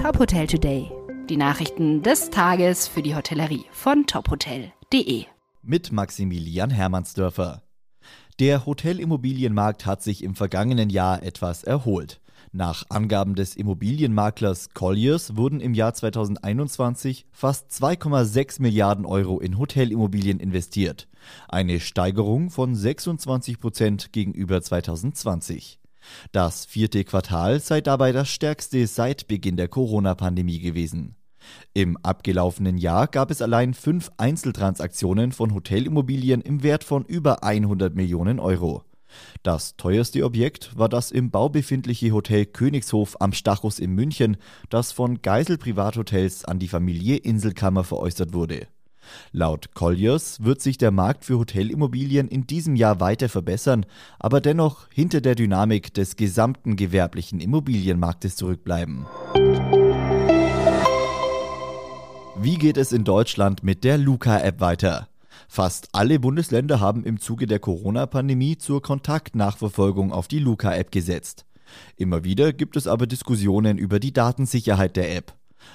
Top Hotel Today. Die Nachrichten des Tages für die Hotellerie von tophotel.de. Mit Maximilian Hermannsdörfer. Der Hotelimmobilienmarkt hat sich im vergangenen Jahr etwas erholt. Nach Angaben des Immobilienmaklers Colliers wurden im Jahr 2021 fast 2,6 Milliarden Euro in Hotelimmobilien investiert. Eine Steigerung von 26 Prozent gegenüber 2020. Das vierte Quartal sei dabei das stärkste seit Beginn der Corona-Pandemie gewesen. Im abgelaufenen Jahr gab es allein fünf Einzeltransaktionen von Hotelimmobilien im Wert von über 100 Millionen Euro. Das teuerste Objekt war das im Bau befindliche Hotel Königshof am Stachus in München, das von Geisel Privathotels an die Familie Inselkammer veräußert wurde. Laut Colliers wird sich der Markt für Hotelimmobilien in diesem Jahr weiter verbessern, aber dennoch hinter der Dynamik des gesamten gewerblichen Immobilienmarktes zurückbleiben. Wie geht es in Deutschland mit der Luca-App weiter? Fast alle Bundesländer haben im Zuge der Corona-Pandemie zur Kontaktnachverfolgung auf die Luca-App gesetzt. Immer wieder gibt es aber Diskussionen über die Datensicherheit der App.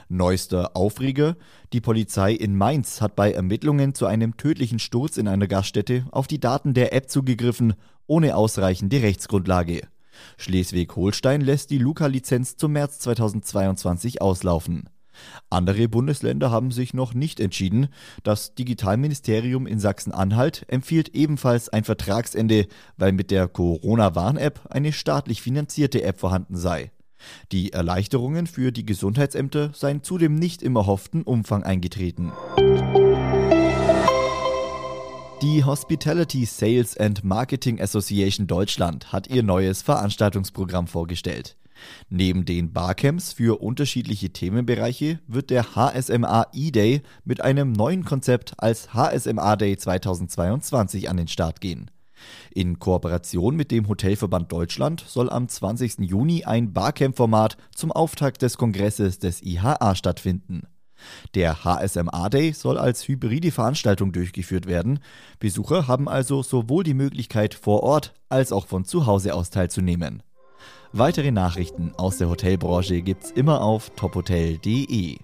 Neuester Aufreger: Die Polizei in Mainz hat bei Ermittlungen zu einem tödlichen Sturz in einer Gaststätte auf die Daten der App zugegriffen, ohne ausreichende Rechtsgrundlage. Schleswig-Holstein lässt die Luca-Lizenz zum März 2022 auslaufen. Andere Bundesländer haben sich noch nicht entschieden. Das Digitalministerium in Sachsen-Anhalt empfiehlt ebenfalls ein Vertragsende, weil mit der Corona-Warn-App eine staatlich finanzierte App vorhanden sei. Die Erleichterungen für die Gesundheitsämter seien zudem nicht im erhofften Umfang eingetreten. Die Hospitality Sales and Marketing Association Deutschland hat ihr neues Veranstaltungsprogramm vorgestellt. Neben den Barcamps für unterschiedliche Themenbereiche wird der HSMA E-Day mit einem neuen Konzept als HSMA Day 2022 an den Start gehen. In Kooperation mit dem Hotelverband Deutschland soll am 20. Juni ein Barcamp-Format zum Auftakt des Kongresses des IHA stattfinden. Der HSMA Day soll als hybride Veranstaltung durchgeführt werden. Besucher haben also sowohl die Möglichkeit, vor Ort als auch von zu Hause aus teilzunehmen. Weitere Nachrichten aus der Hotelbranche gibt's immer auf tophotel.de.